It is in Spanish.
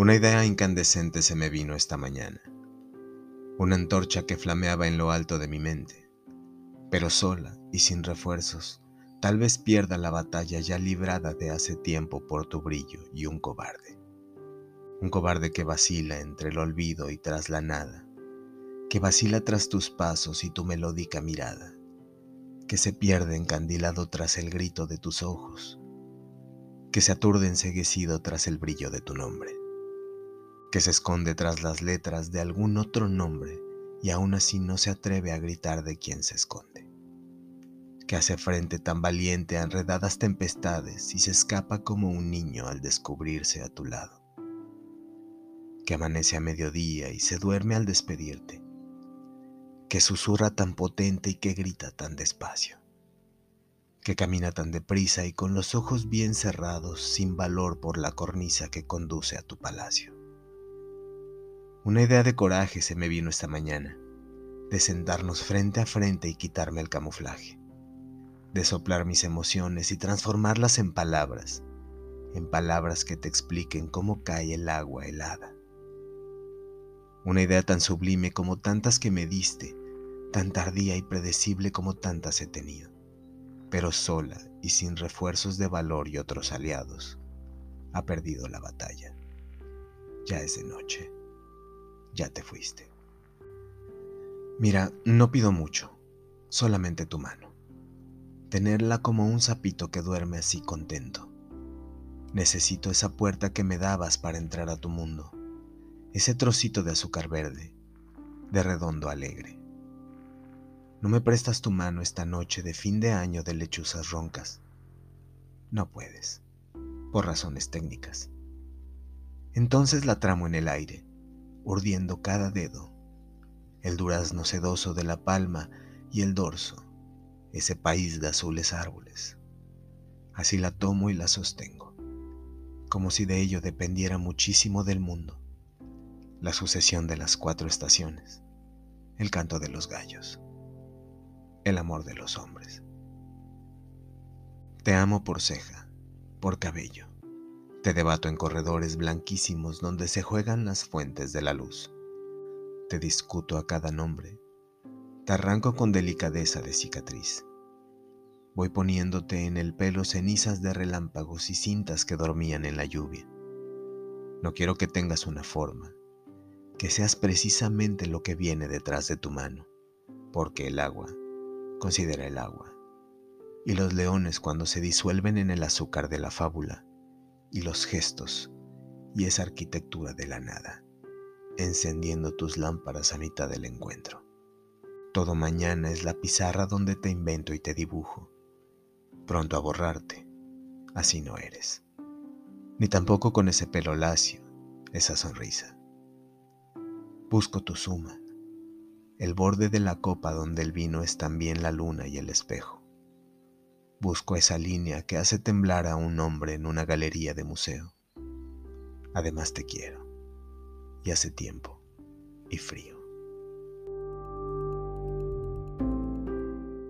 Una idea incandescente se me vino esta mañana, una antorcha que flameaba en lo alto de mi mente, pero sola y sin refuerzos, tal vez pierda la batalla ya librada de hace tiempo por tu brillo y un cobarde. Un cobarde que vacila entre el olvido y tras la nada, que vacila tras tus pasos y tu melódica mirada, que se pierde encandilado tras el grito de tus ojos, que se aturde enseguecido tras el brillo de tu nombre que se esconde tras las letras de algún otro nombre y aún así no se atreve a gritar de quién se esconde, que hace frente tan valiente a enredadas tempestades y se escapa como un niño al descubrirse a tu lado, que amanece a mediodía y se duerme al despedirte, que susurra tan potente y que grita tan despacio, que camina tan deprisa y con los ojos bien cerrados sin valor por la cornisa que conduce a tu palacio una idea de coraje se me vino esta mañana, de sentarnos frente a frente y quitarme el camuflaje, de soplar mis emociones y transformarlas en palabras, en palabras que te expliquen cómo cae el agua helada. Una idea tan sublime como tantas que me diste, tan tardía y predecible como tantas he tenido, pero sola y sin refuerzos de valor y otros aliados, ha perdido la batalla. Ya es de noche ya te fuiste. Mira, no pido mucho, solamente tu mano. Tenerla como un sapito que duerme así contento. Necesito esa puerta que me dabas para entrar a tu mundo, ese trocito de azúcar verde, de redondo alegre. ¿No me prestas tu mano esta noche de fin de año de lechuzas roncas? No puedes, por razones técnicas. Entonces la tramo en el aire urdiendo cada dedo, el durazno sedoso de la palma y el dorso, ese país de azules árboles. Así la tomo y la sostengo, como si de ello dependiera muchísimo del mundo, la sucesión de las cuatro estaciones, el canto de los gallos, el amor de los hombres. Te amo por ceja, por cabello, te debato en corredores blanquísimos donde se juegan las fuentes de la luz. Te discuto a cada nombre. Te arranco con delicadeza de cicatriz. Voy poniéndote en el pelo cenizas de relámpagos y cintas que dormían en la lluvia. No quiero que tengas una forma, que seas precisamente lo que viene detrás de tu mano, porque el agua considera el agua. Y los leones cuando se disuelven en el azúcar de la fábula, y los gestos y esa arquitectura de la nada, encendiendo tus lámparas a mitad del encuentro. Todo mañana es la pizarra donde te invento y te dibujo, pronto a borrarte, así no eres, ni tampoco con ese pelo lacio, esa sonrisa. Busco tu suma, el borde de la copa donde el vino es también la luna y el espejo Busco esa línea que hace temblar a un hombre en una galería de museo. Además te quiero. Y hace tiempo. Y frío.